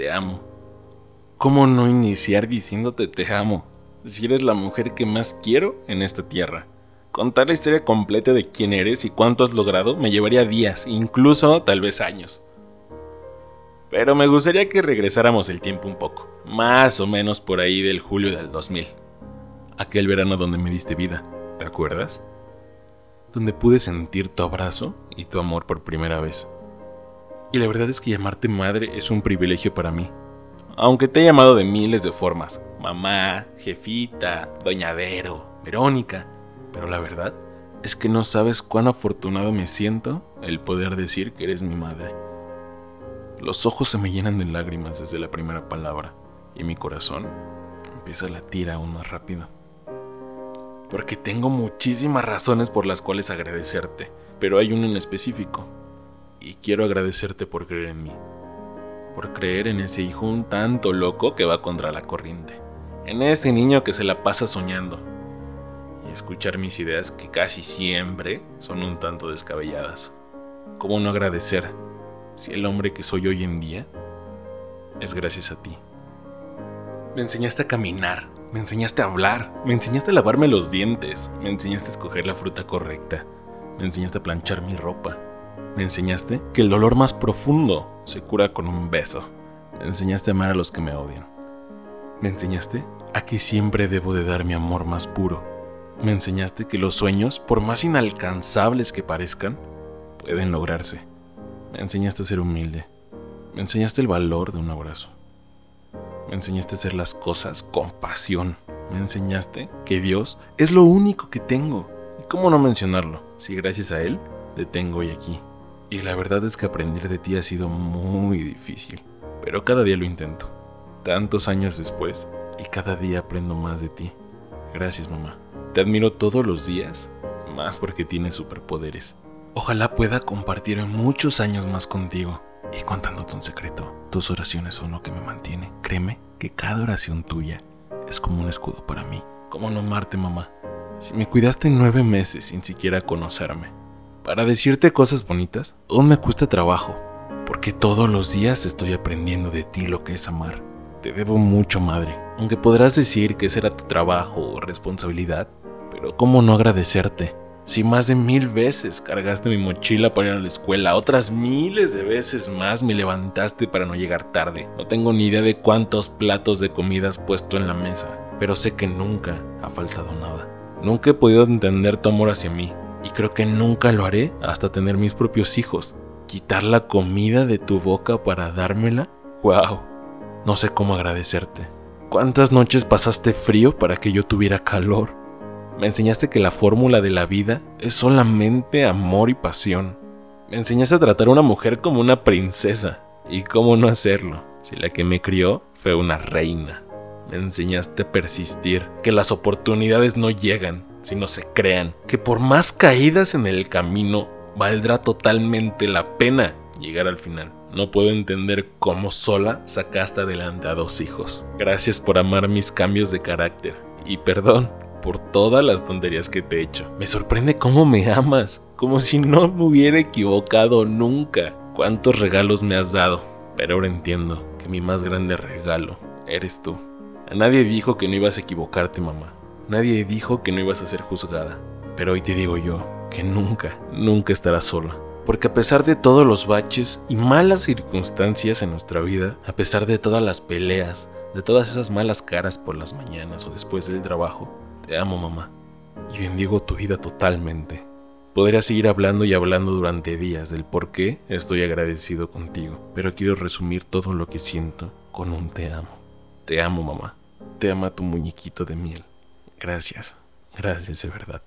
te amo. ¿Cómo no iniciar diciéndote te amo? Si eres la mujer que más quiero en esta tierra. Contar la historia completa de quién eres y cuánto has logrado me llevaría días, incluso tal vez años. Pero me gustaría que regresáramos el tiempo un poco, más o menos por ahí del julio del 2000. Aquel verano donde me diste vida, ¿te acuerdas? Donde pude sentir tu abrazo y tu amor por primera vez. Y la verdad es que llamarte madre es un privilegio para mí. Aunque te he llamado de miles de formas, mamá, jefita, doñadero, Verónica, pero la verdad es que no sabes cuán afortunado me siento el poder decir que eres mi madre. Los ojos se me llenan de lágrimas desde la primera palabra y mi corazón empieza a latir aún más rápido. Porque tengo muchísimas razones por las cuales agradecerte, pero hay una en específico. Y quiero agradecerte por creer en mí. Por creer en ese hijo un tanto loco que va contra la corriente. En ese niño que se la pasa soñando. Y escuchar mis ideas que casi siempre son un tanto descabelladas. ¿Cómo no agradecer si el hombre que soy hoy en día es gracias a ti. Me enseñaste a caminar, me enseñaste a hablar, me enseñaste a lavarme los dientes, me enseñaste a escoger la fruta correcta, me enseñaste a planchar mi ropa, me enseñaste que el dolor más profundo se cura con un beso, me enseñaste a amar a los que me odian, me enseñaste a que siempre debo de dar mi amor más puro, me enseñaste que los sueños, por más inalcanzables que parezcan, pueden lograrse. Me enseñaste a ser humilde. Me enseñaste el valor de un abrazo. Me enseñaste a hacer las cosas con pasión. Me enseñaste que Dios es lo único que tengo. ¿Y cómo no mencionarlo? Si gracias a Él te tengo hoy aquí. Y la verdad es que aprender de ti ha sido muy difícil. Pero cada día lo intento. Tantos años después. Y cada día aprendo más de ti. Gracias mamá. Te admiro todos los días. Más porque tienes superpoderes. Ojalá pueda compartir muchos años más contigo y contándote un secreto. Tus oraciones son lo que me mantiene. Créeme que cada oración tuya es como un escudo para mí. ¿Cómo no amarte, mamá? Si me cuidaste nueve meses sin siquiera conocerme. Para decirte cosas bonitas, aún me cuesta trabajo, porque todos los días estoy aprendiendo de ti lo que es amar. Te debo mucho, madre, aunque podrás decir que será tu trabajo o responsabilidad, pero ¿cómo no agradecerte? Si más de mil veces cargaste mi mochila para ir a la escuela, otras miles de veces más me levantaste para no llegar tarde. No tengo ni idea de cuántos platos de comida has puesto en la mesa, pero sé que nunca ha faltado nada. Nunca he podido entender tu amor hacia mí, y creo que nunca lo haré hasta tener mis propios hijos. Quitar la comida de tu boca para dármela. ¡Wow! No sé cómo agradecerte. ¿Cuántas noches pasaste frío para que yo tuviera calor? Me enseñaste que la fórmula de la vida es solamente amor y pasión. Me enseñaste a tratar a una mujer como una princesa. ¿Y cómo no hacerlo? Si la que me crió fue una reina. Me enseñaste a persistir, que las oportunidades no llegan, sino se crean, que por más caídas en el camino, valdrá totalmente la pena llegar al final. No puedo entender cómo sola sacaste adelante a dos hijos. Gracias por amar mis cambios de carácter. Y perdón por todas las tonterías que te he hecho. Me sorprende cómo me amas, como si no me hubiera equivocado nunca. Cuántos regalos me has dado, pero ahora entiendo que mi más grande regalo eres tú. A nadie dijo que no ibas a equivocarte, mamá. Nadie dijo que no ibas a ser juzgada. Pero hoy te digo yo que nunca, nunca estarás sola. Porque a pesar de todos los baches y malas circunstancias en nuestra vida, a pesar de todas las peleas, de todas esas malas caras por las mañanas o después del trabajo, te amo, mamá, y bendigo tu vida totalmente. Podría seguir hablando y hablando durante días del por qué estoy agradecido contigo, pero quiero resumir todo lo que siento con un te amo. Te amo, mamá. Te ama tu muñequito de miel. Gracias. Gracias de verdad.